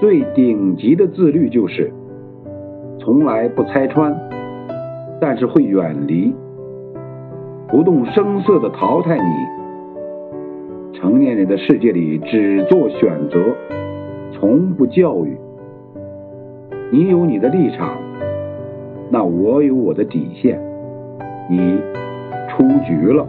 最顶级的自律就是从来不拆穿但是会远离不动声色的淘汰你。成年人的世界里只做选择从不教育。你有你的立场那我有我的底线你出局了。